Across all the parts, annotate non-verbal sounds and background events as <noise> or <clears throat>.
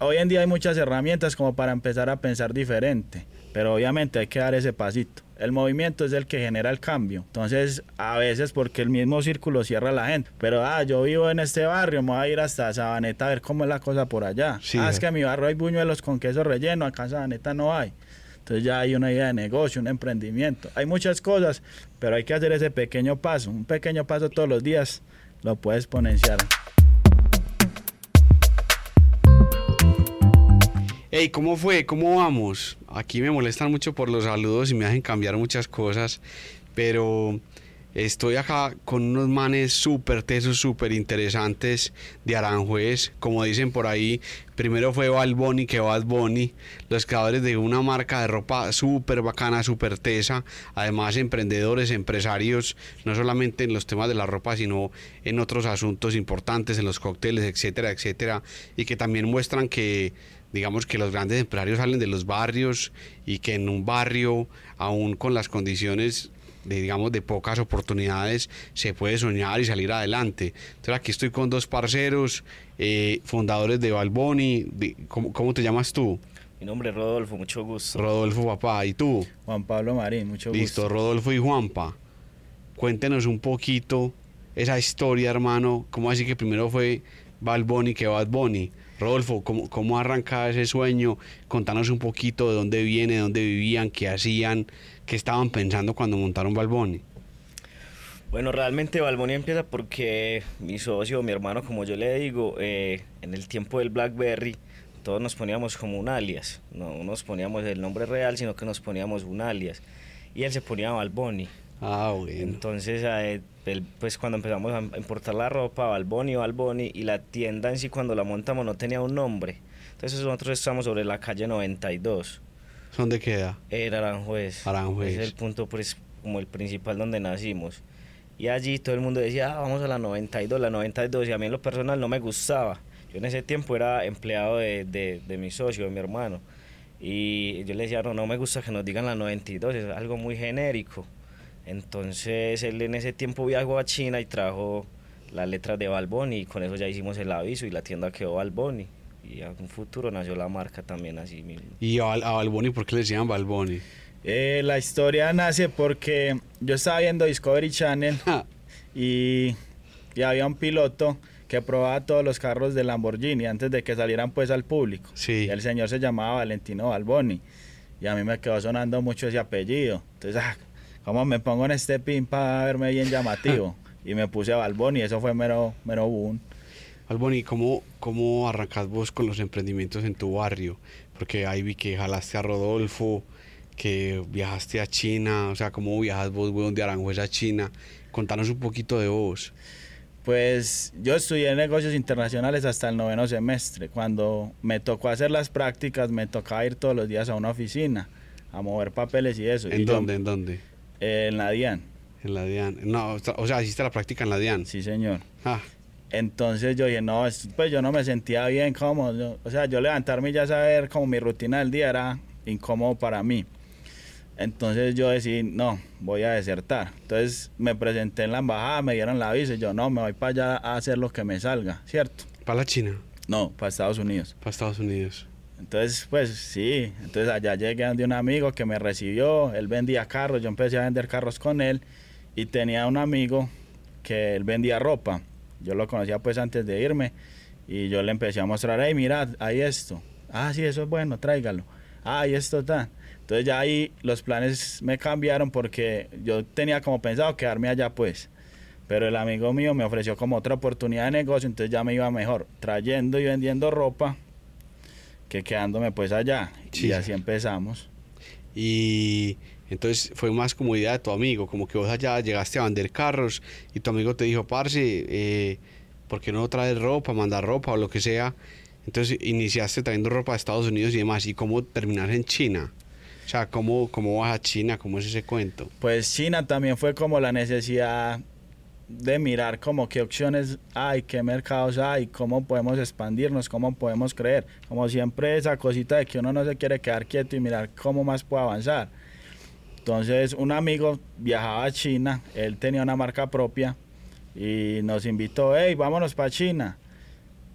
Hoy en día hay muchas herramientas como para empezar a pensar diferente, pero obviamente hay que dar ese pasito. El movimiento es el que genera el cambio. Entonces, a veces porque el mismo círculo cierra a la gente. Pero, ah, yo vivo en este barrio, me voy a ir hasta Sabaneta a ver cómo es la cosa por allá. Sí, ah, es eh. que en mi barrio hay buñuelos con queso relleno, acá en Sabaneta no hay. Entonces ya hay una idea de negocio, un emprendimiento. Hay muchas cosas, pero hay que hacer ese pequeño paso. Un pequeño paso todos los días lo puedes exponenciar. Hey, ¿cómo fue? ¿Cómo vamos? Aquí me molestan mucho por los saludos y me hacen cambiar muchas cosas, pero estoy acá con unos manes súper tesos, súper interesantes de Aranjuez. Como dicen por ahí, primero fue Bad Bunny que Bad Bunny, los creadores de una marca de ropa súper bacana, súper tesa. Además, emprendedores, empresarios, no solamente en los temas de la ropa, sino en otros asuntos importantes, en los cócteles, etcétera, etcétera. Y que también muestran que digamos que los grandes empresarios salen de los barrios y que en un barrio, aún con las condiciones de, digamos, de pocas oportunidades, se puede soñar y salir adelante. Entonces aquí estoy con dos parceros, eh, fundadores de Balboni. De, ¿cómo, ¿Cómo te llamas tú? Mi nombre es Rodolfo, mucho gusto. Rodolfo, papá. ¿Y tú? Juan Pablo Marín, mucho Listo, gusto. Rodolfo y Juanpa. Cuéntenos un poquito esa historia, hermano. ¿Cómo así que primero fue Bad Bunny que Bad Bunny? Rodolfo, ¿cómo, ¿cómo arranca ese sueño? Contanos un poquito de dónde viene, de dónde vivían, qué hacían, qué estaban pensando cuando montaron Bad Bunny. Bueno, realmente Balboni empieza porque mi socio, mi hermano, como yo le digo, eh, en el tiempo del BlackBerry, todos nos poníamos como un alias. No nos poníamos el nombre real, sino que nos poníamos un alias. Y él se ponía Balboni. Ah, bueno. Entonces, eh, él, pues cuando empezamos a importar la ropa, Balboni, Balboni, y la tienda en sí cuando la montamos no tenía un nombre. Entonces nosotros estamos sobre la calle 92. ¿Dónde queda? Era Aranjuez. Aranjuez. Es el punto pues, como el principal donde nacimos. Y allí todo el mundo decía, ah, vamos a la 92, la 92. Y a mí en lo personal no me gustaba. Yo en ese tiempo era empleado de, de, de mi socio, de mi hermano. Y yo le decía, no, no me gusta que nos digan la 92, es algo muy genérico. Entonces él en ese tiempo viajó a China y trajo las letras de Balboni y con eso ya hicimos el aviso y la tienda quedó Balboni. Y en un futuro nació la marca también así mismo. ¿Y a, Bal- a Balboni por qué le decían Balboni? Eh, la historia nace porque yo estaba viendo Discovery Channel y, y había un piloto que probaba todos los carros de Lamborghini antes de que salieran pues al público. Sí. Y el señor se llamaba Valentino Balboni. Y a mí me quedó sonando mucho ese apellido. Entonces, ah, ¿cómo me pongo en este pin para verme bien llamativo? <laughs> y me puse a Balboni, eso fue mero, mero boom. Balboni, ¿cómo, ¿cómo arrancas vos con los emprendimientos en tu barrio? Porque ahí vi que jalaste a Rodolfo, que viajaste a China, o sea, ¿cómo viajas vos, weón, de Aranjuez a China? Contanos un poquito de vos. Pues yo estudié negocios internacionales hasta el noveno semestre. Cuando me tocó hacer las prácticas, me tocaba ir todos los días a una oficina a mover papeles y eso. ¿En Y yo- dónde? ¿En dónde? En la DIAN, En la DIAN. No, o sea- hiciste la práctica en la DIAN. sí señor. Ah, Entonces yo dije, no, es- pues yo no me sentía bien cómodo. O sea, yo levantarme y ya saber como mi rutina del día era incómodo para mí. Entonces yo decidí, no, voy a desertar. Entonces me presenté en la embajada, me dieron la visa y yo, no, me voy para allá a hacer lo que me salga, ¿cierto? para la China, No, para Estados Unidos. para Estados Unidos. Entonces, pues sí, entonces allá llegué donde un amigo que me recibió, él vendía carros, yo empecé a vender carros con él y tenía un amigo que él vendía ropa. Yo lo conocía pues antes de irme y yo le empecé a mostrar, hey, mira, hay esto. Ah, sí, eso es bueno, tráigalo. Ah, y esto está. Entonces ya ahí los planes me cambiaron porque yo tenía como pensado quedarme allá pues. Pero el amigo mío me ofreció como otra oportunidad de negocio, entonces ya me iba mejor trayendo y vendiendo ropa que quedándome pues allá. Sí, y sí. así empezamos. Y entonces fue más como idea de tu amigo, como que vos allá llegaste a vender carros y tu amigo te dijo, parce, eh, ¿por qué no traes ropa, mandar ropa o lo que sea? Entonces iniciaste trayendo ropa de Estados Unidos y demás. ¿Y cómo terminar en China? O sea, ¿cómo, cómo vas a China? ¿Cómo es ese cuento? Pues China también fue como la necesidad de mirar como qué opciones hay, qué mercados hay, cómo podemos expandirnos, cómo podemos creer. Como siempre esa cosita de que uno no se quiere quedar quieto y mirar cómo más puede avanzar. Entonces un amigo viajaba a China, él tenía una marca propia y nos invitó, hey, vámonos para China.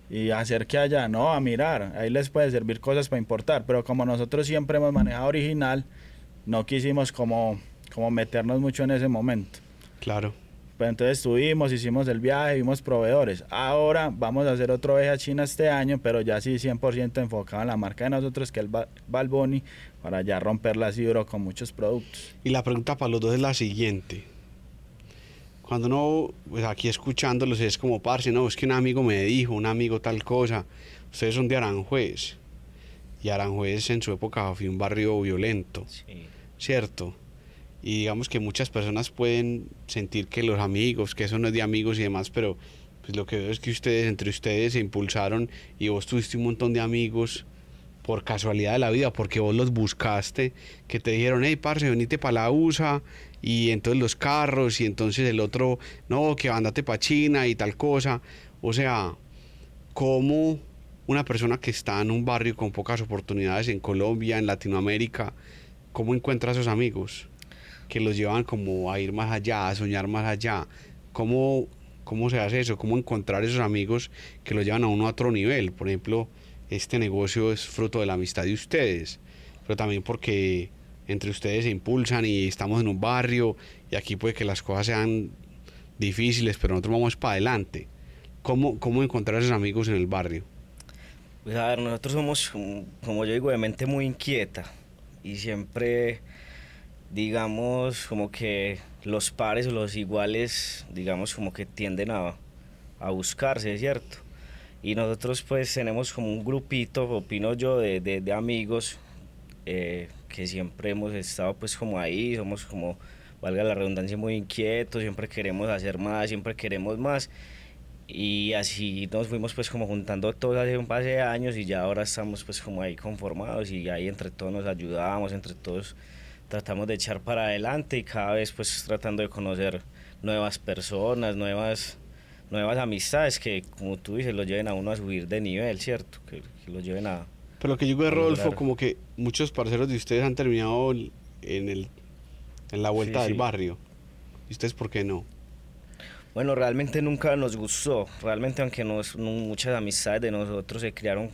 y hacer que allá, no, a mirar, ahí les puede servir cosas para importar, pero como nosotros siempre hemos manejado original, no quisimos como, como meternos mucho en ese momento. Claro. Pues entonces estuvimos, hicimos el viaje, vimos proveedores. Ahora vamos a hacer otro viaje a China este año, pero ya sí 100% enfocado en la marca de nosotros, que es el Balboni, para ya romper la duro con muchos productos. Y la pregunta para los dos es la siguiente. Cuando uno, pues aquí escuchándolos, es como, parce, no, es que un amigo me dijo, un amigo tal cosa, ustedes son de Aranjuez. Y Aranjuez en su época fue un barrio violento, ¿cierto? Y digamos que muchas personas pueden sentir que los amigos, que eso no es de amigos y demás, pero pues lo que veo es que ustedes, entre ustedes, se impulsaron y vos tuviste un montón de amigos por casualidad de la vida, porque vos los buscaste, que te dijeron, hey, parce, venite para la USA, y entonces los carros, y entonces el otro, no, que andate para China y tal cosa. O sea, ¿cómo una persona que está en un barrio con pocas oportunidades en Colombia, en Latinoamérica, cómo encuentra a esos amigos? Que los llevan como a ir más allá, a soñar más allá. ¿Cómo, cómo se hace eso? ¿Cómo encontrar esos amigos que los llevan a uno a otro nivel? Por ejemplo, este negocio es fruto de la amistad de ustedes, pero también porque entre ustedes se impulsan y estamos en un barrio y aquí puede que las cosas sean difíciles, pero nosotros vamos para adelante. ¿Cómo, cómo encontrar esos amigos en el barrio? Pues a ver, nosotros somos, como yo digo, de mente muy inquieta y siempre, digamos, como que los pares o los iguales, digamos, como que tienden a, a buscarse, ¿cierto? Y nosotros pues tenemos como un grupito, opino yo, de, de, amigos eh, que siempre hemos estado pues como ahí, somos como, valga la redundancia, muy inquietos, siempre queremos hacer más, siempre queremos más. Y así nos fuimos pues como juntando todos hace un par de años y ya ahora estamos pues como ahí conformados y ahí entre todos nos ayudamos, entre todos tratamos de echar para adelante y cada vez pues tratando de conocer nuevas personas, nuevas nuevas amistades que, como tú dices, lo lleven a uno a subir de nivel, ¿cierto? Que, lo lleven a... Pero lo que yo de Rodolfo, como que muchos parceros de ustedes han terminado en, el, en la vuelta del barrio. ¿Y ustedes por qué no? Bueno, realmente nunca nos gustó. Realmente, aunque nos, muchas amistades de nosotros se crearon,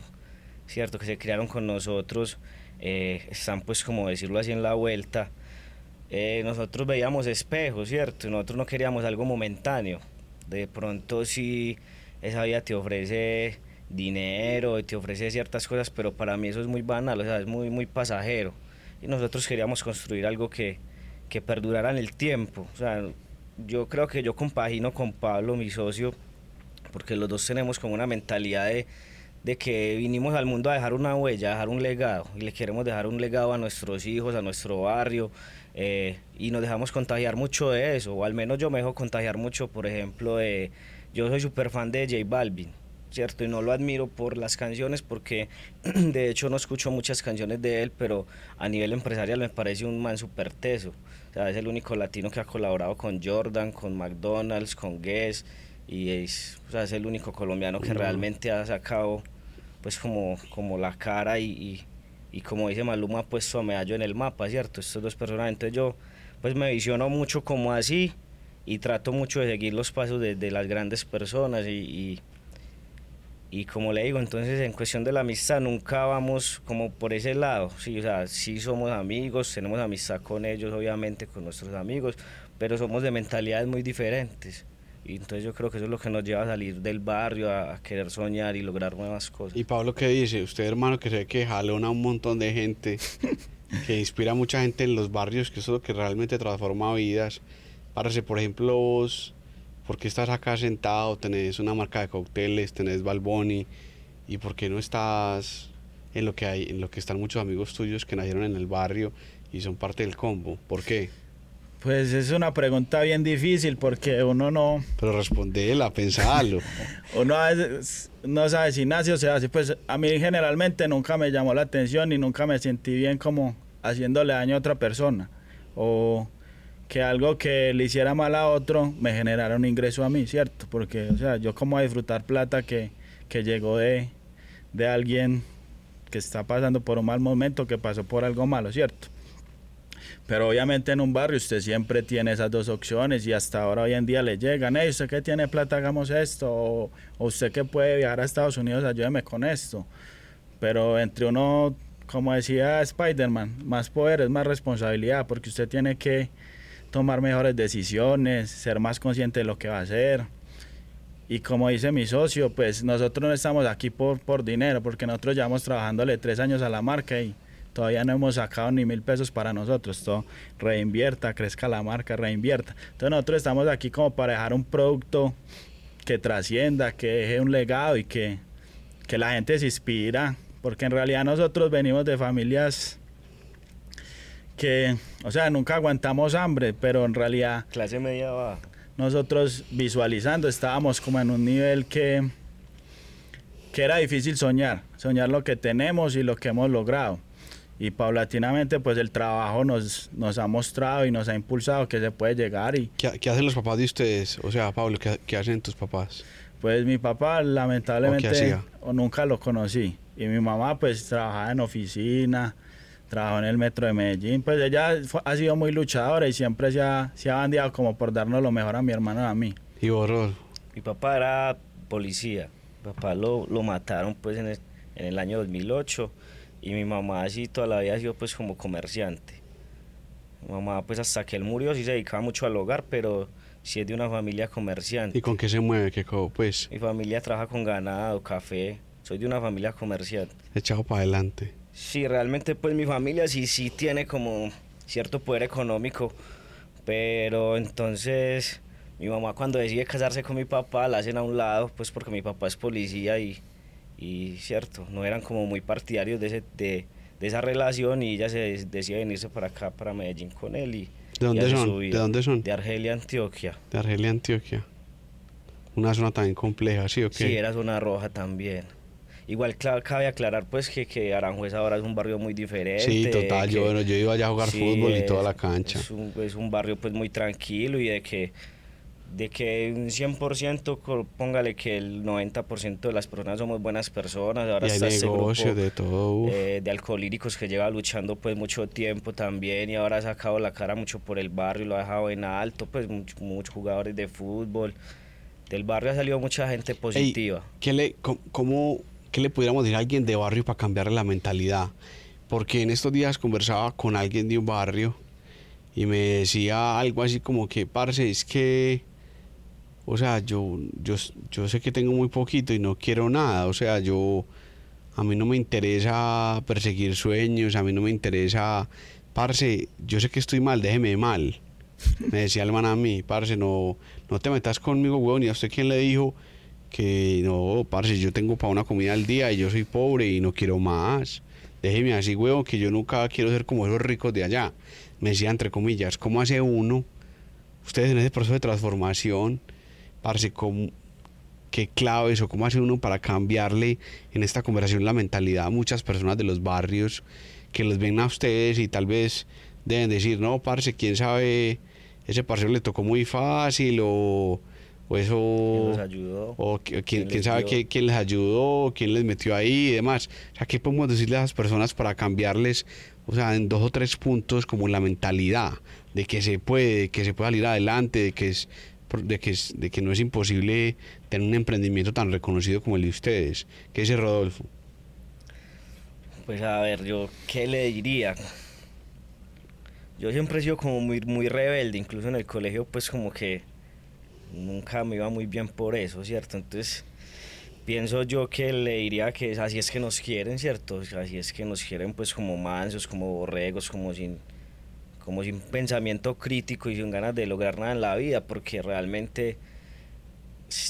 ¿cierto? Que se crearon con nosotros, eh, están pues como decirlo así en la vuelta. Eh, nosotros veíamos espejos, ¿cierto? Nosotros no queríamos algo momentáneo de pronto si esa vida te ofrece dinero, te ofrece ciertas cosas, pero para mí eso es muy banal, o sea, es muy, muy pasajero. Y nosotros queríamos construir algo que, que perdurara en el tiempo. O sea, yo creo que yo compagino con Pablo, mi socio, porque los dos tenemos como una mentalidad de, de que vinimos al mundo a dejar una huella, a dejar un legado, y le queremos dejar un legado a nuestros hijos, a nuestro barrio, eh, y nos dejamos contagiar mucho de eso, o al menos yo me dejo contagiar mucho, por ejemplo, de, yo soy súper fan de J Balvin, ¿cierto? Y no lo admiro por las canciones, porque <clears throat> de hecho no escucho muchas canciones de él, pero a nivel empresarial me parece un man súper teso. O sea, es el único latino que ha colaborado con Jordan, con McDonald's, con Guess, y es, o sea, es el único colombiano que realmente ha sacado pues como, como la cara y y como dice Maluma, pues su medallo en el mapa, ¿cierto? Estos dos personajes, entonces yo pues me visiono mucho como así y trato mucho de seguir los pasos de, las grandes personas y, y, como le digo, entonces en cuestión de la amistad nunca vamos como por ese lado, sí, o sea, sí somos amigos, tenemos amistad con ellos, obviamente, con nuestros amigos, pero somos de mentalidades muy diferentes. Y entonces yo creo que eso es lo que nos lleva a salir del barrio, a, querer soñar y lograr nuevas cosas. ¿Y Pablo qué dice? Usted, hermano, que se ve que jalona a un montón de gente, <laughs> que inspira a mucha gente en los barrios, que eso es lo que realmente transforma vidas. Párese, por ejemplo, vos, ¿por qué estás acá sentado? Tenés una marca de cócteles, tenés Balboni, ¿y por qué no estás en lo que hay, en lo que están muchos amigos tuyos que nacieron en el barrio y son parte del combo? ¿Por qué? Pues es una pregunta bien difícil porque uno no... Pero respondela, pensalo. <laughs> uno a veces no sabe si nace o se hace. Pues a mí generalmente nunca me llamó la atención y nunca me sentí bien como haciéndole daño a otra persona. O que algo que le hiciera mal a otro me generara un ingreso a mí, ¿cierto? Porque, o sea, yo como a disfrutar plata que, que llegó de, de alguien que está pasando por un mal momento, que pasó por algo malo, ¿cierto? Pero obviamente en un barrio usted siempre tiene esas dos opciones y hasta ahora hoy en día le llegan, hey, usted que tiene plata, hagamos esto, o, o usted que puede viajar a Estados Unidos, ayúdeme con esto. Pero entre uno, como decía Spider-Man, más poder es más responsabilidad, porque usted tiene que tomar mejores decisiones, ser más consciente de lo que va a hacer. Y como dice mi socio, pues nosotros no estamos aquí por, por dinero, porque nosotros llevamos trabajándole tres años a la marca y todavía no hemos sacado ni mil pesos para nosotros. Todo reinvierta, crezca la marca, reinvierta. Entonces nosotros estamos aquí como para dejar un producto que trascienda, que deje un legado y que, que la gente se inspira, porque en realidad nosotros venimos de familias que, o sea, nunca aguantamos hambre, pero en realidad Clase media baja. nosotros visualizando estábamos como en un nivel que, que era difícil soñar, soñar lo que tenemos y lo que hemos logrado. Y paulatinamente pues el trabajo nos, nos ha mostrado y nos ha impulsado que se puede llegar y ¿Qué, qué hacen los papás de ustedes? O sea, Pablo, ¿qué, qué hacen tus papás? pues mi papá lamentablemente o nunca lo conocí y mi mamá pues trabajaba en oficina, trabajó en el metro de Medellín, pues ella fue- ha sido muy luchadora y siempre se ha, se ha bandeado como por darnos lo mejor a mi hermano y a mí. Y vos? Mi papá era policía. Mi papá lo, lo mataron pues en el, en el año 2008 y mi mamá así toda la vida ha sido pues como comerciante. Mi mamá pues hasta que él murió sí se dedicaba mucho al hogar, pero sí es de una familia comerciante. ¿Y con qué se mueve? ¿Qué pues Mi familia trabaja con ganado, café. Soy de una familia comerciante. echado para adelante? Sí, realmente pues mi familia sí, sí tiene como cierto poder económico, pero entonces mi mamá cuando decide casarse con mi papá la hacen a un lado, pues porque mi papá es policía y, y cierto, no eran como muy partidarios de, ese, de, de esa relación y ella se decide venirse para acá, para Medellín con él y... ¿De dónde y son? ¿De dónde son? De Argelia, Antioquia. De Argelia, Antioquia. Una zona también compleja, ¿sí o qué? Sí, era zona roja también. Igual cabe aclarar pues que, que Aranjuez ahora es un barrio muy diferente. Sí, total, yo, bueno, yo iba allá a jugar Sí, fútbol y toda la cancha. Es un, es un barrio pues muy tranquilo y de que de que un 100% co- póngale que el 90% de las personas somos buenas personas, ahora y hay está este negocios grupo de todo. eh, de alcohólicos que lleva luchando pues mucho tiempo también y ahora ha sacado la cara mucho por el barrio, lo ha dejado en alto, pues much- muchos jugadores de fútbol. Del barrio ha salido mucha gente positiva. ¿Qué le, cómo, ¿Qué le pudiéramos decir a alguien de barrio para cambiarle la mentalidad? Porque en estos días conversaba con alguien de un barrio y me decía algo así como que, parce, es que, o sea, yo, yo, yo sé que tengo muy poquito y no quiero nada, o sea, yo, a mí no me interesa perseguir sueños, a mí no me interesa, parce, yo sé que estoy mal, déjeme mal. Me decía el man a mí, parce, no, no te metas conmigo, huevón, y a usted quién le dijo que no, parce, yo tengo para una comida al día y yo soy pobre y no quiero más. Déjeme así, huevón, que yo nunca quiero ser como esos ricos de allá. Me decía entre comillas, ¿cómo hace uno? Ustedes en ese proceso de transformación, parce, ¿cómo, qué claves o cómo hace uno para cambiarle en esta conversación la mentalidad a muchas personas de los barrios que los ven a ustedes y tal vez deben decir, no, parce, quién sabe, ese parcero le tocó muy fácil o, o ¿Quién eso... nos ayudó? O qui- quién, ¿Quién sabe quién, quién les ayudó, quién les metió ahí y demás. O sea, ¿qué podemos decirle a esas personas para cambiarles, o sea, en dos o tres puntos como la mentalidad de que se puede, que se puede salir adelante, de que es de que, de que no es imposible tener un emprendimiento tan reconocido como el de ustedes? ¿Qué dice Rodolfo? Pues a ver, yo, ¿qué le diría? Yo siempre he sido como muy, muy rebelde, incluso en el colegio, pues como que nunca me iba muy bien por eso, ¿cierto? Entonces, pienso yo que le diría que así es que nos quieren, ¿cierto? Así es que nos quieren, pues como mansos, como borregos, como sin, como sin pensamiento crítico y sin ganas de lograr nada en la vida, porque realmente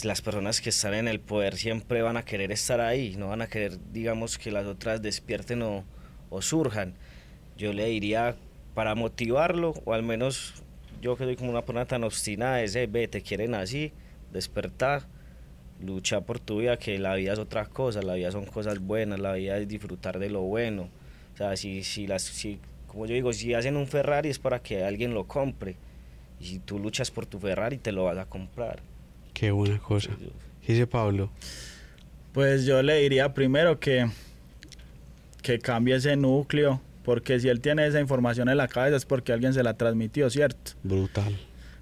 las personas que están en el poder siempre van a querer estar ahí, no van a querer, digamos, que las otras despierten o, o surjan. Yo le diría para motivarlo, o al menos yo que soy como una persona tan obstinada, es, "Eh, ve, te quieren así, despertar, lucha por tu vida, que la vida es otra cosa, la vida son cosas buenas, la vida es disfrutar de lo bueno. O sea, si, si las, si, como yo digo, si hacen un Ferrari es para que alguien lo compre. Y si tú luchas por tu Ferrari, te lo vas a comprar. Qué buena cosa. ¿Qué dice Pablo? Pues yo le diría primero que, que cambie ese núcleo, porque si él tiene esa información en la cabeza es porque alguien se la transmitió, ¿cierto? Brutal.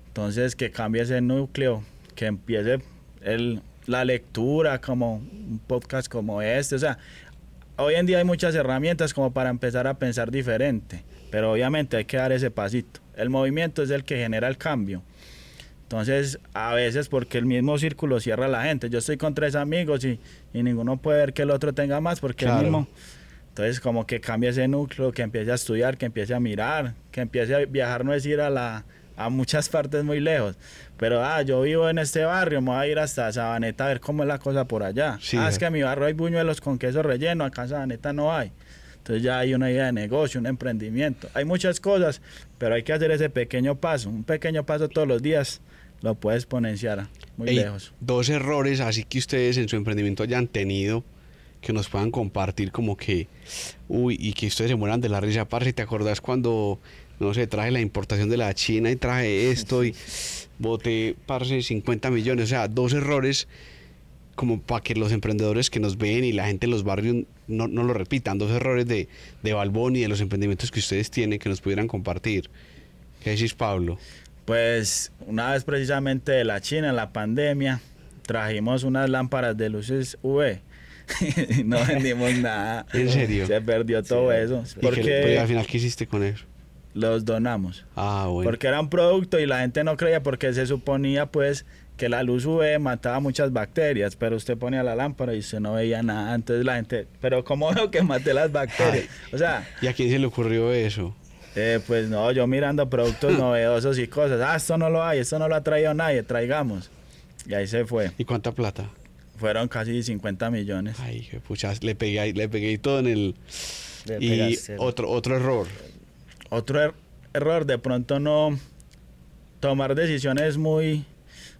Entonces que cambie ese núcleo, que empiece el, la lectura como un podcast como este, o sea, hoy en día hay muchas herramientas como para empezar a pensar diferente, pero obviamente hay que dar ese pasito. El movimiento es el que genera el cambio. Entonces, a veces porque el mismo círculo cierra a la gente. Yo estoy con tres amigos y, y ninguno puede ver que el otro tenga más porque el mismo. Entonces, como que cambie ese núcleo, que empiece a estudiar, que empiece a mirar, que empiece a viajar, no es ir a, la, a muchas partes muy lejos. Pero, ah, yo vivo en este barrio, me voy a ir hasta Sabaneta a ver cómo es la cosa por allá. Sí, ah, es que en mi barrio hay buñuelos con queso relleno, acá en Sabaneta no hay. Entonces ya hay una idea de negocio, un emprendimiento. Hay muchas cosas, pero hay que hacer ese pequeño paso. Un pequeño paso todos los días lo puede exponenciar muy Ey, lejos. Dos errores así que ustedes en su emprendimiento hayan tenido que nos puedan compartir como que, uy, y que ustedes se mueran de la risa, parce, ¿te acordás cuando, no sé, traje la importación de la China y traje esto y <laughs> boté, parce, 50 millones? O sea, dos errores como para que los emprendedores que nos ven y la gente en los barrios no, no lo repitan, dos errores de, de Balbón y de los emprendimientos que ustedes tienen que nos pudieran compartir. ¿Qué decís, Pablo? Pues una vez precisamente de la China, en la pandemia, trajimos unas lámparas de luces UV. <laughs> no vendimos nada. ¿En serio? Se perdió todo eso. ¿Y qué- pero al final, ¿qué hiciste con eso? Los donamos. Ah, bueno. Porque era un producto y la gente no creía porque se suponía pues que la luz UV mataba muchas bacterias, pero usted ponía la lámpara y usted no veía nada. Entonces la gente, pero ¿cómo <laughs> veo que maté las bacterias? O sea, ¿Y a quién se le ocurrió eso? eh, pues no, yo mirando productos <laughs> novedosos y cosas. Ah, esto no lo hay, esto no lo ha traído nadie, traigamos. Y ahí se fue. ¿Y cuánta plata? Fueron casi 50 millones. Ay, qué pucha, le pegué, ahí- le pegué todo en el... Le Y otro, otro error. Otro er- error, de pronto no tomar decisiones muy,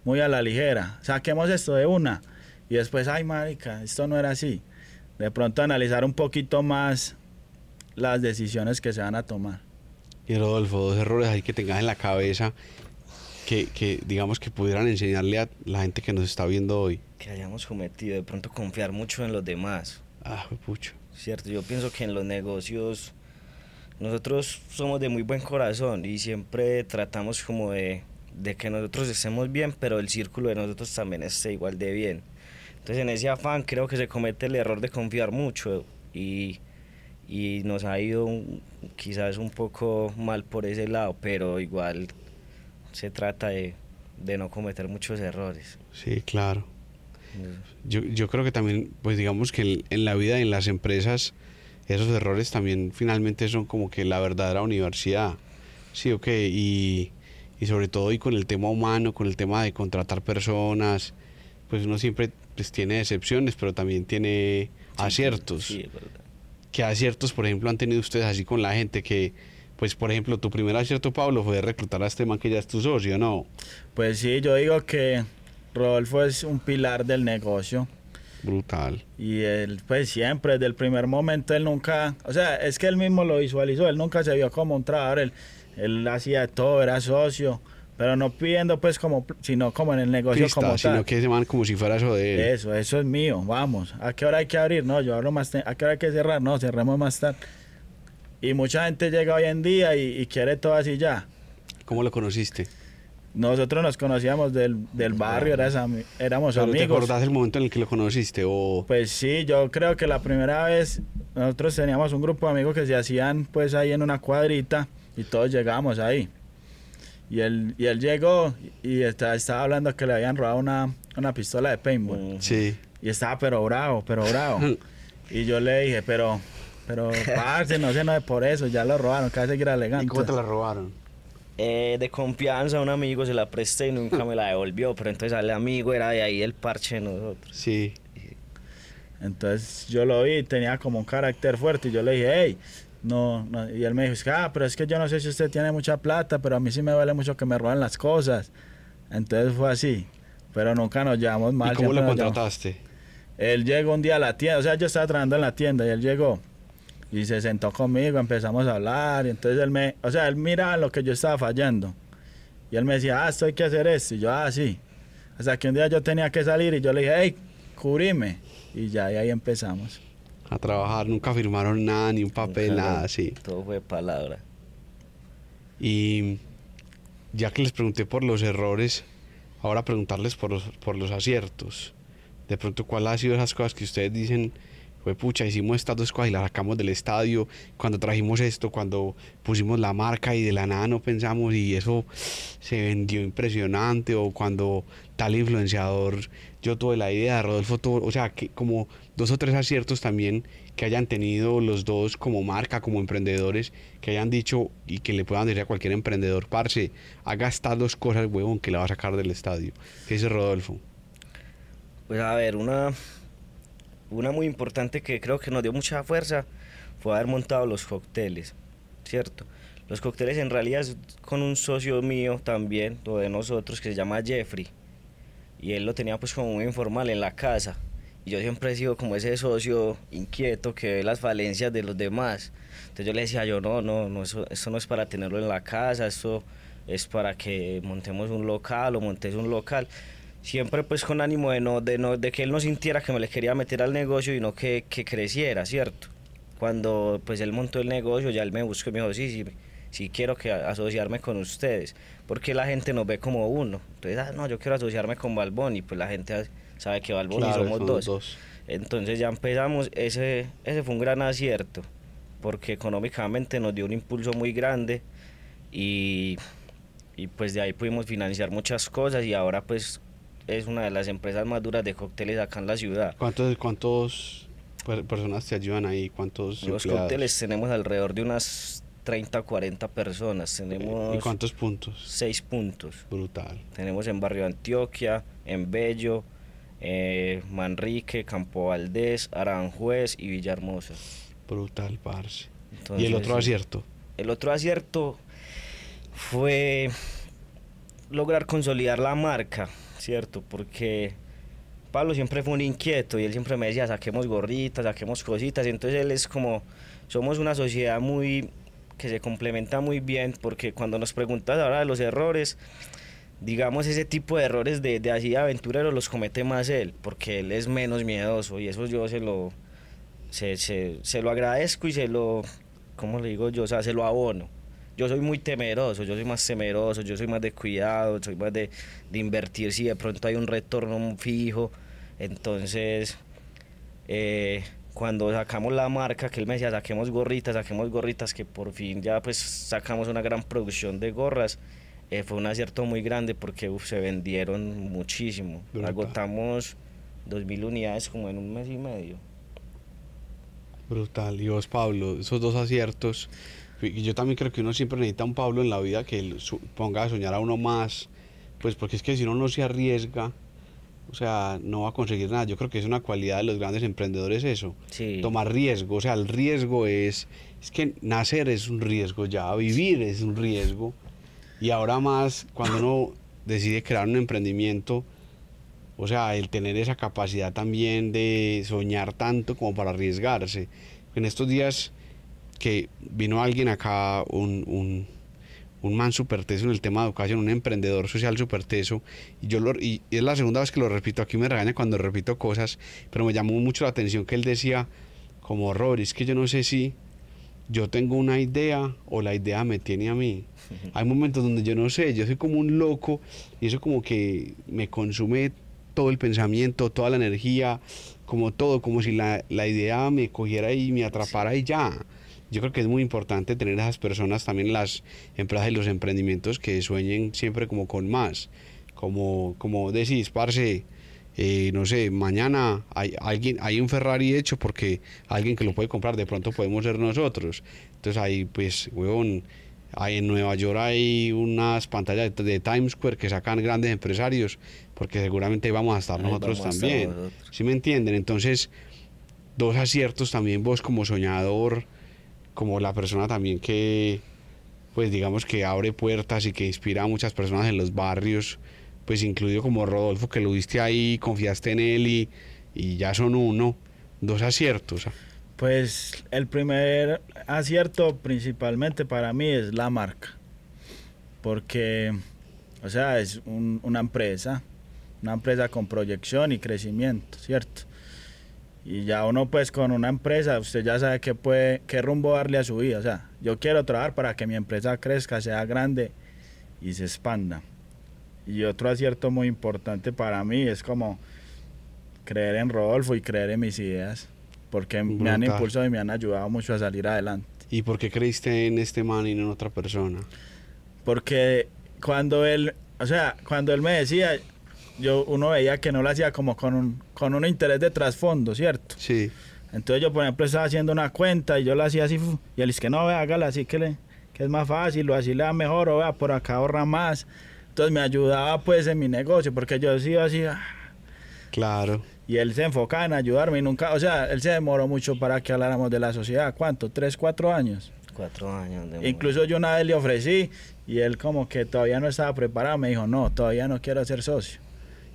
muy a la ligera. Saquemos esto de una y después, ay, marica, esto no era así. De pronto analizar un poquito más las decisiones que se van a tomar. Y Rodolfo, dos errores ahí que tengas en la cabeza que, que digamos que pudieran enseñarle a la gente que nos está viendo hoy. Que hayamos cometido, de pronto confiar mucho en los demás. Ah, pucho. Cierto, yo pienso que en los negocios nosotros somos de muy buen corazón y siempre tratamos como de, de que nosotros estemos bien, pero el círculo de nosotros también esté igual de bien. Entonces en ese afán creo que se comete el error de confiar mucho y, y nos ha ido un- quizás un poco mal por ese lado, pero igual se trata de, de no cometer muchos errores. Sí, claro. Yo, yo creo que también, pues digamos que en, en la vida, en las empresas, esos errores también finalmente son como que la verdadera universidad. Sí, ok. Y, y sobre todo y con el tema humano, con el tema de contratar personas, pues uno siempre pues, tiene excepciones, pero también tiene aciertos. Sí, es verdad. ¿Qué aciertos, por ejemplo, han tenido ustedes así con la gente que, pues por ejemplo, tu primer acierto, Pablo, fue reclutar a este man que ya es tu socio, ¿no? Pues sí, yo digo que Rodolfo es un pilar del negocio. Brutal. Y él, pues siempre, desde el primer momento, él nunca, o sea, es que él mismo lo visualizó, él nunca se vio como un trabajador, él, él hacía todo, era socio, pero no pidiendo pues como, sino como en el negocio Pista, como sino tal. que ese man como si fuera eso de él. Eso, eso es mío, vamos. ¿A qué hora hay que abrir? No, yo hablo más, ¿a qué hora hay que cerrar? No, cerremos más tarde. Y mucha gente llega hoy en día y, y quiere todo así ya. ¿Cómo lo conociste? Nosotros nos conocíamos del, del barrio, eras ami- éramos Pero ¿Te amigos. acordás el momento en el que lo conociste? O... Pues sí, yo creo que la primera vez nosotros teníamos un grupo de amigos que se hacían pues ahí en una cuadrita y todos llegábamos ahí. Y él, y él llegó y está- estaba hablando que le habían robado una, una pistola de paintball. Sí. Y estaba pero bravo, pero bravo. <laughs> y yo le dije, pero, pero, parce, no sé, no es por eso, ya lo robaron, a seguir ¿Y alegando. cómo te la robaron? Eh, de confianza a un amigo se la presté y nunca me la devolvió, pero entonces al amigo era de ahí el parche de nosotros. Sí. Entonces yo lo vi, tenía como un carácter fuerte y yo le dije, hey, no, no. Y él me dijo, es que, ah, pero es que yo no sé si usted tiene mucha plata, pero a mí sí me vale mucho que me roben las cosas. Entonces fue así, pero nunca nos llevamos mal. ¿Y cómo lo contrataste? Él llegó un día a la tienda, o sea, yo estaba trabajando en la tienda y él llegó y se sentó conmigo, empezamos a hablar y entonces él me, o sea, él miraba lo que yo estaba fallando y él me decía, ah, esto hay que hacer esto y yo, ah, sí. Hasta que un día yo tenía que salir y yo le dije, hey, cubrime y ya, y ahí empezamos. A trabajar, nunca firmaron nada, ni un papel, Nunca, nada, sí. Todo fue palabra. Y ya que les pregunté por los errores, ahora preguntarles por los, por los aciertos. De pronto, ¿cuál ha sido esas cosas que ustedes dicen? Fue pucha, hicimos estas dos cosas y las sacamos del estadio. Cuando trajimos esto, cuando pusimos la marca y de la nada no pensamos y eso se vendió impresionante. O cuando tal influenciador, yo tuve la idea, Rodolfo tuvo, o sea, que como dos o tres aciertos también que hayan tenido los dos como marca, como emprendedores, que hayan dicho y que le puedan decir a cualquier emprendedor, parce, haga estas dos cosas, huevón, que le va a sacar del estadio. ¿Qué dice Rodolfo? Pues a ver, una, una muy importante que creo que nos dio mucha fuerza fue haber montado los cócteles, ¿cierto? Los cócteles en realidad es con un socio mío también, o de nosotros, que se llama Jeffrey. Y él lo tenía pues como muy informal en la casa. Y yo siempre he sido como ese socio inquieto que ve las falencias de los demás. Entonces yo le decía, yo no, no, no eso, eso no es para tenerlo en la casa, esto es para que montemos un local o montes un local siempre pues con ánimo de no, de no, de que él no sintiera que me le quería meter al negocio y no que, que creciera, ¿cierto? Cuando pues él montó el negocio, ya él me buscó y me dijo, sí, sí, sí quiero que asociarme con ustedes, porque la gente nos ve como uno. Entonces, ah, no, yo quiero asociarme con Balbón y pues la gente sabe que Balbón y somos dos. Entonces ya empezamos, ese, ese fue un gran acierto, porque económicamente nos dio un impulso muy grande y, y pues de ahí pudimos financiar muchas cosas y ahora pues es una de las empresas más duras de cócteles acá en la ciudad. ¿Cuántos, cuántos per- personas te ayudan ahí? ¿Cuántos Los empleados? cócteles tenemos alrededor de unas 30 40 personas, tenemos ¿Y cuántos puntos? seis puntos. Brutal. Tenemos en Barrio Antioquia, en Bello, eh, Manrique, Campo Valdés, Aranjuez y Villahermosa. Brutal, parce. ¿Y el otro acierto? El otro acierto fue lograr consolidar la marca, ¿cierto? Porque Pablo siempre fue un inquieto y él siempre me decía, saquemos gorritas, saquemos cositas. Entonces él es como, somos una sociedad muy que se complementa muy bien porque cuando nos preguntas ahora de los errores, digamos ese tipo de errores de, así de aventurero los comete más él, porque él es menos miedoso y eso yo se lo, se, se, se lo agradezco y se lo, ¿cómo le digo yo? O sea, se lo abono. Yo soy muy temeroso, yo soy más temeroso, yo soy más de cuidado, soy más de, de invertir si de pronto hay un retorno fijo. Entonces, eh, cuando sacamos la marca, que él me decía, saquemos gorritas, saquemos gorritas, que por fin ya pues sacamos una gran producción de gorras, eh, fue un acierto muy grande porque uf, se vendieron muchísimo. Agotamos 2.000 unidades como en un mes y medio. Brutal. Y vos, Pablo, esos dos aciertos. Y yo también creo que uno siempre necesita un Pablo en la vida que ponga a soñar a uno más. Pues porque es que si uno no se arriesga, o sea, no va a conseguir nada. Yo creo que es una cualidad de los grandes emprendedores eso. Sí. Tomar riesgo. O sea, el riesgo es. Es que nacer es un riesgo ya, vivir es un riesgo. Y ahora más, cuando uno decide crear un emprendimiento, o sea, el tener esa capacidad también de soñar tanto como para arriesgarse. En estos días que vino alguien acá, un, un, un man súper teso en el tema de educación, un emprendedor social súper teso, y, yo lo, y es la segunda vez que lo repito, aquí me regaña cuando repito cosas, pero me llamó mucho la atención que él decía, como Rory, es que yo no sé si yo tengo una idea o la idea me tiene a mí. <laughs> Hay momentos donde yo no sé, yo soy como un loco y eso como que me consume todo el pensamiento, toda la energía, como todo, como si la, la idea me cogiera y me atrapara y ya. Yo creo que es muy importante tener esas personas también las empresas y los emprendimientos que sueñen siempre como con más. Como, como decís, parce, eh, no sé, mañana hay alguien, hay un Ferrari hecho porque alguien que lo puede comprar, de pronto podemos ser nosotros. Entonces ahí, pues, huevón, hay en Nueva York hay unas pantallas de, de Times Square que sacan grandes empresarios, porque seguramente vamos a estar nosotros también. nosotros. ¿Sí me entienden? Entonces, dos aciertos también vos como soñador, como la persona también que, pues digamos que abre puertas y que inspira a muchas personas en los barrios, pues incluido como Rodolfo, que lo viste ahí, confiaste en él y, y ya son uno, dos aciertos. Pues el primer acierto principalmente para mí es la marca. Porque, o sea, es un- una empresa, una empresa con proyección y crecimiento, ¿cierto? Y ya uno pues con una empresa, usted ya sabe qué, puede, qué rumbo darle a su vida. O sea, yo quiero trabajar para que mi empresa crezca, sea grande y se expanda. Y otro acierto muy importante para mí es como creer en Rodolfo y creer en mis ideas, porque me han impulsado y me han ayudado mucho a salir adelante. ¿Y por qué creíste en este man y no en otra persona? Porque cuando él, o sea, cuando él me decía, yo uno veía que no lo hacía como con un, con un interés de trasfondo, ¿cierto? Sí, Entonces yo, por ejemplo, estaba haciendo una cuenta y yo la hacía así, y él dice que no, vea, hágala así que, le, que es más fácil, o así le da mejor, o vea, por acá ahorra más. Entonces me ayudaba pues en mi negocio, porque yo decía así, ah, claro. y él se enfocaba en ayudarme y nunca, o sea, él se demoró mucho para que habláramos de la sociedad, ¿cuánto? ¿Tres, cuatro años? Cuatro años. de Incluso yo una vez le ofrecí y él como que todavía no estaba preparado, me dijo, no, todavía no quiero ser socio.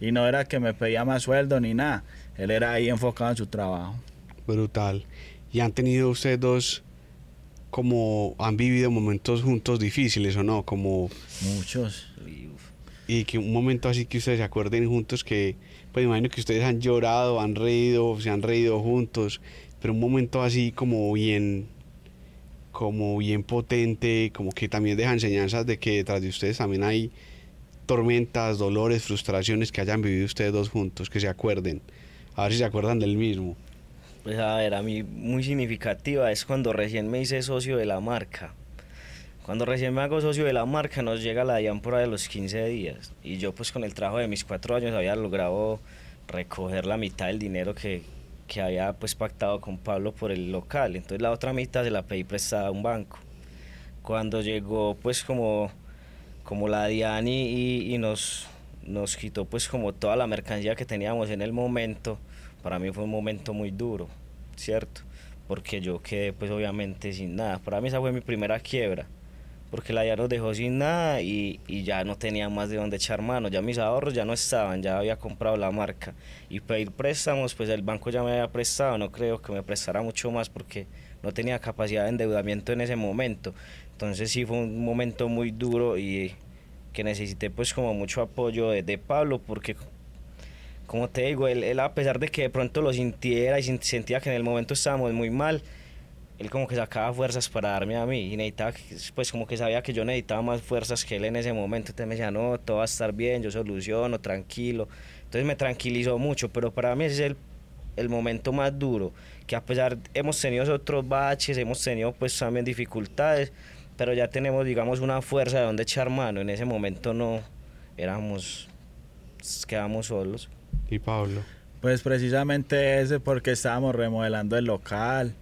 Y no era que me pedía más sueldo ni nada, él era ahí enfocado en su trabajo. Brutal. ¿Y han tenido ustedes dos como han vivido momentos juntos difíciles o no? Como Muchos. Y, que un momento así que ustedes se acuerden juntos que pues imagino que ustedes han llorado, han reído, se han reído juntos, pero un momento así como bien como bien potente, como que también deja enseñanzas de que detrás de ustedes también hay tormentas, dolores, frustraciones que hayan vivido ustedes dos juntos, que se acuerden. A ver si se acuerdan del mismo. Pues a ver, a mí muy significativa es cuando recién me hice socio de la marca. Cuando recién me hago socio de la marca nos llega la diámpora de los 15 días. Y yo pues con el trabajo de mis cuatro años había logrado recoger la mitad del dinero que, que había pues pactado con Pablo por el local. Entonces la otra mitad se la pedí prestada a un banco. Cuando llegó pues como, como la Diani y, nos, nos quitó pues como toda la mercancía que teníamos en el momento, para mí fue un momento muy duro, ¿cierto? Porque yo quedé pues obviamente sin nada. Para mí esa fue mi primera quiebra, porque la ya nos dejó sin nada y, y ya no tenía más de dónde echar mano, ya mis ahorros ya no estaban, ya había comprado la marca. Y pedir préstamos, pues el banco ya me había prestado, no creo que me prestara mucho más porque no tenía capacidad de endeudamiento en ese momento. Entonces sí fue un momento muy duro y que necesité pues como mucho apoyo de, de Pablo porque como te digo, él, él, a pesar de que de pronto lo sintiera y sentía que en el momento estábamos muy mal, él como que sacaba fuerzas para darme a mí y necesitaba, pues como que sabía que yo necesitaba más fuerzas que él en ese momento, entonces me decía, no, todo va a estar bien, yo soluciono, tranquilo, entonces me tranquilizó mucho, pero para mí ese es el, el momento más duro, que a pesar hemos tenido otros baches, hemos tenido pues también dificultades, pero ya tenemos digamos una fuerza de donde echar mano, en ese momento no, éramos, quedamos solos. Y Pablo. Pues precisamente ese porque estábamos remodelando el local.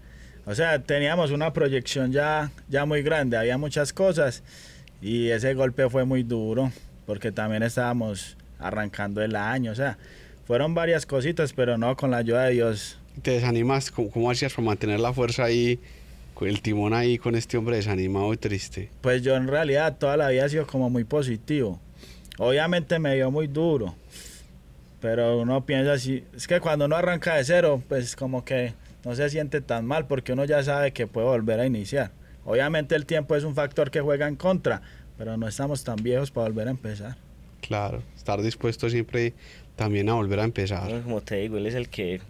O sea, teníamos una proyección ya, ya muy grande, había muchas cosas y ese golpe fue muy duro porque también estábamos arrancando el año. O sea, fueron varias cositas, pero no, con la ayuda de Dios. ¿Te desanimas? ¿Cómo, cómo hacías para mantener la fuerza ahí, el timón ahí con este hombre desanimado y triste? Pues yo en realidad toda la vida he sido como muy positivo. Obviamente me dio muy duro, pero uno piensa así, es que cuando uno arranca de cero, pues como que no se siente tan mal porque uno ya sabe que puede volver a iniciar. Obviamente el tiempo es un factor que juega en contra, pero no estamos tan viejos para volver a empezar. Claro, estar dispuesto siempre también a volver a empezar. Bueno, Como te digo, él es el que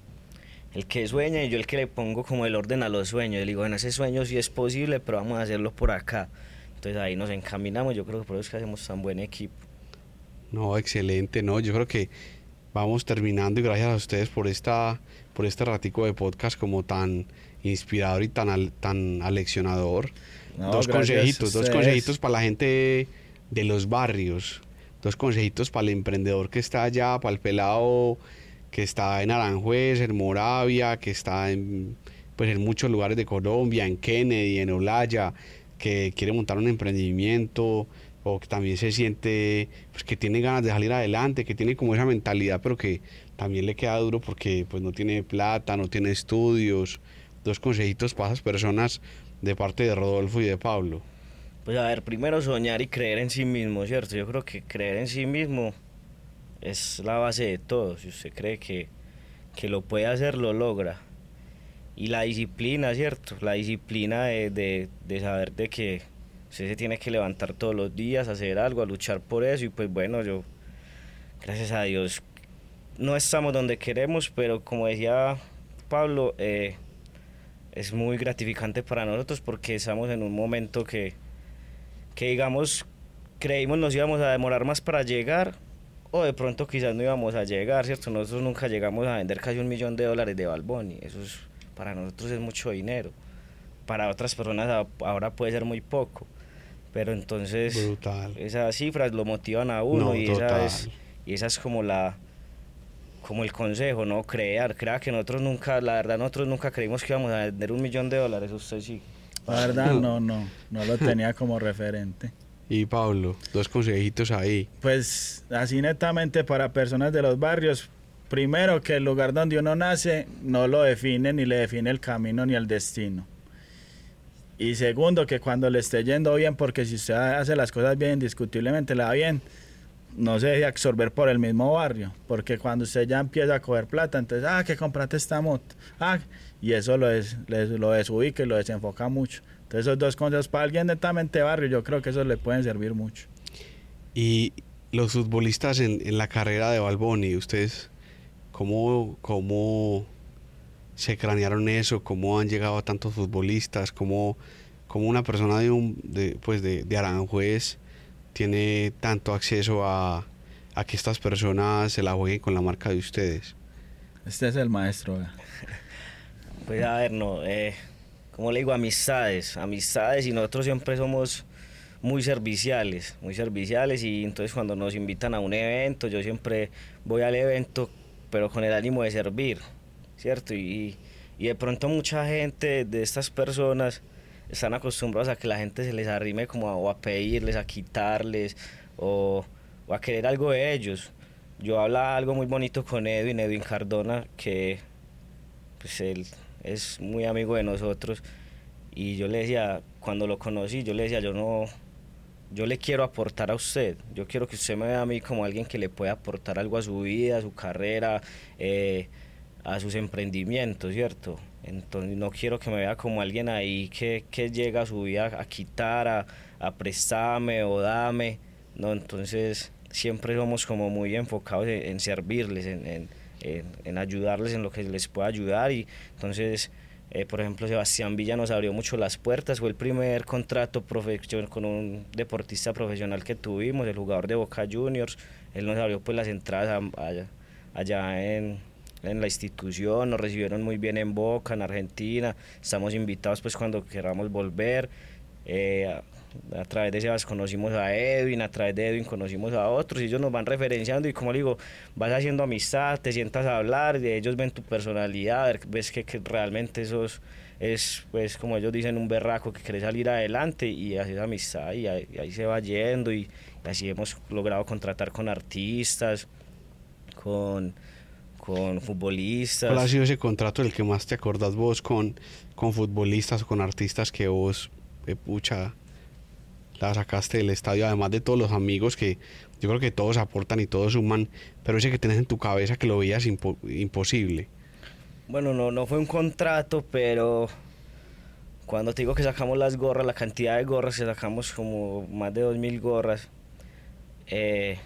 el que sueña y yo el que le pongo como el orden a los sueños. Le digo, bueno, ese sueño sí es posible, pero vamos a hacerlo por acá. Entonces ahí nos encaminamos. Yo creo que por eso es que hacemos tan buen equipo. No, excelente, no, yo creo que vamos terminando y gracias a ustedes por esta por este ratico de podcast como tan inspirador y tan al- tan aleccionador. No, dos consejitos, dos consejitos para la gente de los barrios, dos consejitos para el emprendedor que está allá, para el pelado que está en Aranjuez, en Moravia, que está en, pues en muchos lugares de Colombia, en Kennedy, en Olaya, que quiere montar un emprendimiento o que también se siente pues, que tiene ganas de salir adelante, que tiene como esa mentalidad, pero que también le queda duro porque pues no tiene plata, no tiene estudios. Dos consejitos para esas personas de parte de Rodolfo y de Pablo. Pues a ver, primero soñar y creer en sí mismo, ¿cierto? Yo creo que creer en sí mismo es la base de todo. Si usted cree que, que lo puede hacer, lo logra. Y la disciplina, ¿cierto? La disciplina de, de, de saber de que usted se tiene que levantar todos los días, hacer algo, a luchar por eso. Y pues bueno, yo, gracias a Dios, no estamos donde queremos, pero como decía Pablo, eh, es muy gratificante para nosotros porque estamos en un momento que, que digamos, creímos nos íbamos a demorar más para llegar o de pronto quizás no íbamos a llegar, ¿cierto? Nosotros nunca llegamos a vender casi un millón de dólares de Balboni, eso es, para nosotros es mucho dinero, para otras personas ahora puede ser muy poco, pero entonces esas cifras lo motivan a uno y, esa es, y esa es como la como el consejo, ¿no? Crear, crea que nosotros nunca, la verdad nosotros nunca creímos que íbamos a vender un millón de dólares, usted sí. La verdad <laughs> no, no, no lo tenía como referente. Y Pablo, dos consejitos ahí. Pues así netamente para personas de los barrios, primero que el lugar donde uno nace no lo define ni le define el camino ni el destino. Y segundo, que cuando le esté yendo bien, porque si usted hace las cosas bien, indiscutiblemente le va bien, no se deje absorber por el mismo barrio, porque cuando usted ya empieza a coger plata, entonces, ah, que compraste esta moto, ah, y eso lo, es, lo desubica y lo desenfoca mucho. Entonces, esos dos cosas para alguien netamente barrio, yo creo que eso le pueden servir mucho. Y los futbolistas en, en la carrera de Balboni, ¿ustedes cómo, cómo se cranearon eso? ¿Cómo han llegado a tantos futbolistas? ¿Cómo, cómo una persona de, un, de, pues de, de Aranjuez tiene tanto acceso a, a que estas personas se la jueguen con la marca de ustedes? Este es el maestro. Pues a ver, no, eh, como le digo, amistades, amistades y nosotros siempre somos muy serviciales, muy serviciales y entonces cuando nos invitan a un evento, yo siempre voy al evento, pero con el ánimo de servir, ¿cierto? Y, y de pronto mucha gente de estas personas están acostumbrados a que la gente se les arrime como a, o a pedirles, a quitarles o, o, a querer algo de ellos. Yo hablaba algo muy bonito con Edwin, Edwin Cardona, que pues él es muy amigo de nosotros y yo le decía, cuando lo conocí, yo le decía, yo no, yo le quiero aportar a usted, yo quiero que usted me vea a mí como alguien que le puede aportar algo a su vida, a su carrera, eh, a sus emprendimientos, ¿cierto? Entonces no quiero que me vea como alguien ahí que, que llega a su vida a quitar, a, a prestarme o dame, ¿no? Entonces siempre somos como muy enfocados en, servirles, en en, ayudarles en lo que les pueda ayudar. Y entonces eh, por ejemplo Sebastián Villa nos abrió mucho las puertas. Fue el primer contrato con un deportista profesional que tuvimos el jugador de Boca Juniors. Él nos abrió pues las entradas allá, en, en la institución, nos recibieron muy bien en Boca, en Argentina, estamos invitados pues cuando queramos volver. Eh, a través de Sebas conocimos a Edwin, a través de Edwin conocimos a otros y ellos nos van referenciando y como digo, vas haciendo amistad, te sientas a hablar, de ellos ven tu personalidad, ves que, realmente eso es, pues como ellos dicen, un berraco que quiere salir adelante y haces amistad y ahí, se va yendo y, así hemos logrado contratar con artistas, con con futbolistas. ¿Cuál ha sido ese contrato del que más te acordás vos con, con futbolistas o con artistas que vos, eh, pucha, sacaste del estadio, además de todos los amigos que yo creo que todos aportan y todos suman, pero ese que tienes en tu cabeza que lo veías imposible. Bueno, no, no fue un contrato, pero cuando te digo que sacamos las gorras, la cantidad de gorras que sacamos como más de 2.000 gorras, eh,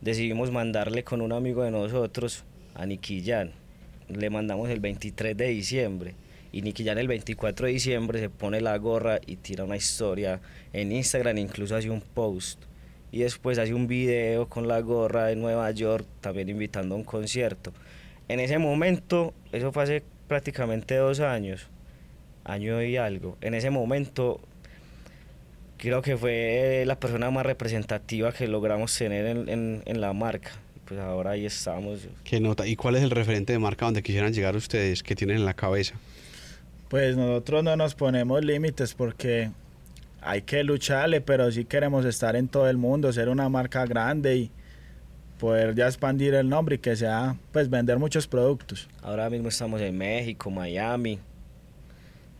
decidimos mandarle con un amigo de nosotros a Niquillán. Le mandamos el 23 de diciembre y Nicky ya en el 24 de diciembre se pone la gorra y tira una historia en Instagram, incluso hace un post. Y después hace un video con la gorra de Nueva York, también invitando a un concierto. En ese momento, eso fue hace prácticamente dos años, año y algo. En ese momento, creo que fue la persona más representativa que logramos tener en, en la marca pues ahora ahí estamos. ¿Qué nota? ¿Y cuál es el referente de marca donde quisieran llegar ustedes? ¿Qué tienen en la cabeza? Pues nosotros no nos ponemos límites porque hay que lucharle, pero sí queremos estar en todo el mundo, ser una marca grande y poder ya expandir el nombre y que sea, pues vender muchos productos. Ahora mismo estamos en México, Miami,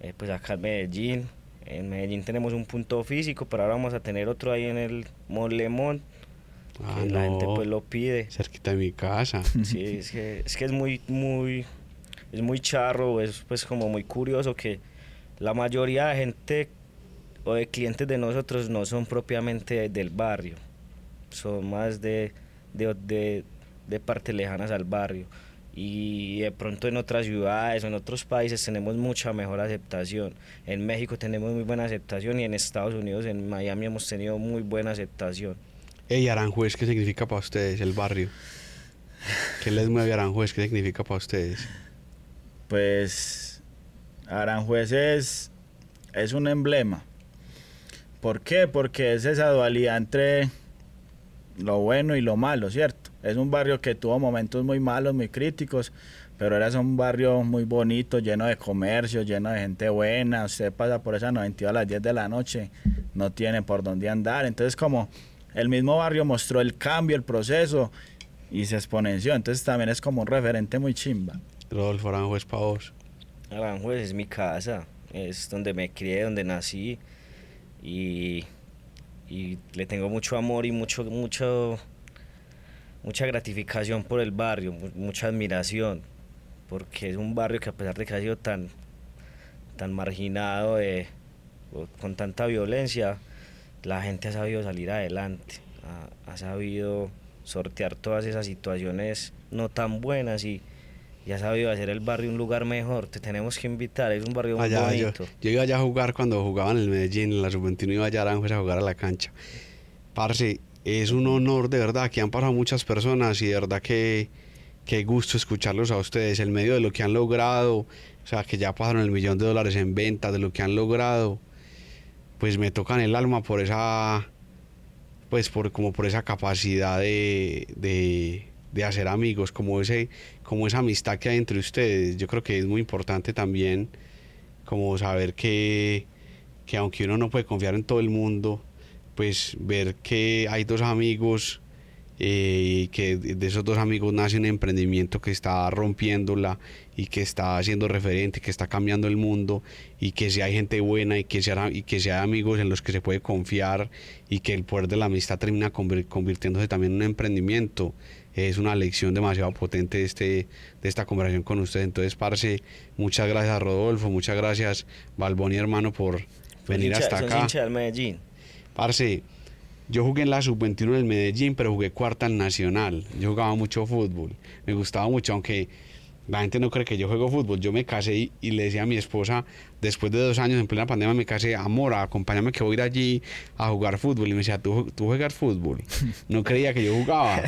eh, pues acá en Medellín. En Medellín tenemos un punto físico, pero ahora vamos a tener otro ahí en el Molemón. Ah, la gente pues lo pide. Cerquita de mi casa. Sí, es que es, que es muy, muy, es muy charro, es pues como muy curioso que la mayoría de gente o de clientes de nosotros no son propiamente del barrio, son más de, de, de, partes lejanas al barrio. y de pronto en otras ciudades o en otros países tenemos mucha mejor aceptación. En México tenemos muy buena aceptación y en Estados Unidos, en Miami hemos tenido muy buena aceptación. Ey, Aranjuez, ¿qué significa para ustedes el barrio? ¿Qué les mueve Aranjuez? ¿Qué significa para ustedes? Pues Aranjuez es, es un emblema. ¿Por qué? Porque es esa dualidad entre lo bueno y lo malo, ¿cierto? Es un barrio que tuvo momentos muy malos, muy críticos, pero era un barrio muy bonito, lleno de comercio, lleno de gente buena. Usted pasa por esa 92 a las 10 de la noche, no tiene por dónde andar. Entonces, como el mismo barrio mostró el cambio, el proceso y se exponenció. Entonces, también es como un referente muy chimba. Rodolfo Aranjuez para vos. Aranjuez es mi casa, es donde me crié, donde nací y, le tengo mucho amor y mucho, mucho mucha gratificación por el barrio, mucha admiración, porque es un barrio que a pesar de que ha sido tan, tan marginado, con tanta violencia, la gente ha sabido salir adelante, ha, sabido sortear todas esas situaciones no tan buenas y, ha sabido hacer el barrio un lugar mejor. Te tenemos que invitar, es un barrio muy bonito. Yo, iba allá a jugar cuando jugaban en el Medellín, en la sub-21 iba allá a a jugar a la cancha. Parce, es un honor de verdad, que han pasado muchas personas y de verdad que qué gusto escucharlos a ustedes, el medio de lo que han logrado, o sea, que ya pasaron el millón de dólares en venta, de lo que han logrado, pues me tocan el alma por esa, pues por, como por esa capacidad de, de, de hacer amigos, como, ese, como esa amistad que hay entre ustedes. Yo creo que es muy importante también como saber que, que aunque uno no puede confiar en todo el mundo, pues ver que hay dos amigos y eh, que de esos dos amigos nace un emprendimiento que está rompiéndola y que está siendo referente, que está cambiando el mundo y que si hay gente buena y que sea, y que sea amigos en los que se puede confiar y que el poder de la amistad termina convirtiéndose también en un emprendimiento. Es una lección demasiado potente de, este, de esta conversación con ustedes. Entonces, Parce, muchas gracias Rodolfo, muchas gracias Balboni hermano por venir hasta acá. Medellín. Parce, yo jugué en la sub-21 del Medellín, pero jugué cuarta en Nacional. Yo jugaba mucho fútbol. Me gustaba mucho, aunque la gente no cree que yo juego fútbol. Yo me casé y, le decía a mi esposa, después de dos años en plena pandemia, me casé, amor, acompáñame que voy a ir allí a jugar fútbol. Y me decía, ¿tú, tú juegas fútbol? No creía que yo jugaba.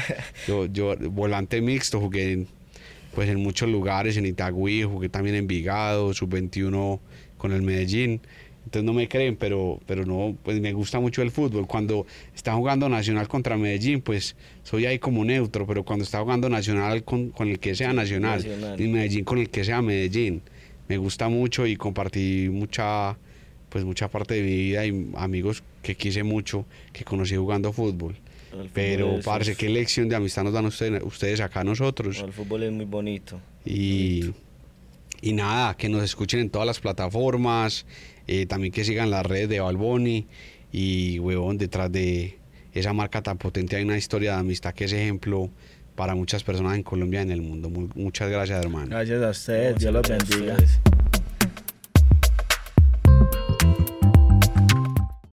Yo, volante mixto, jugué pues en muchos lugares, en Itagüí, jugué también en Vigado, sub-21 con el Medellín. Entonces no me creen, pero, pero no, pues me gusta mucho el fútbol. Cuando está jugando Nacional contra Medellín, pues soy ahí como neutro, pero cuando está jugando Nacional con, el que sea Nacional, y Medellín con el que sea Medellín, me gusta mucho y compartí mucha, pues mucha parte de mi vida y amigos que quise mucho, que conocí jugando fútbol. Pero parece que lección de amistad nos dan ustedes, ustedes acá a nosotros. El fútbol es muy bonito. Y, y nada, que nos escuchen en todas las plataformas, eh, también que sigan las redes de Balboni y, huevón, detrás de esa marca tan potente hay una historia de amistad que es ejemplo para muchas personas en Colombia y en el mundo. muchas gracias, hermano. Gracias a ustedes, Dios los bendiga.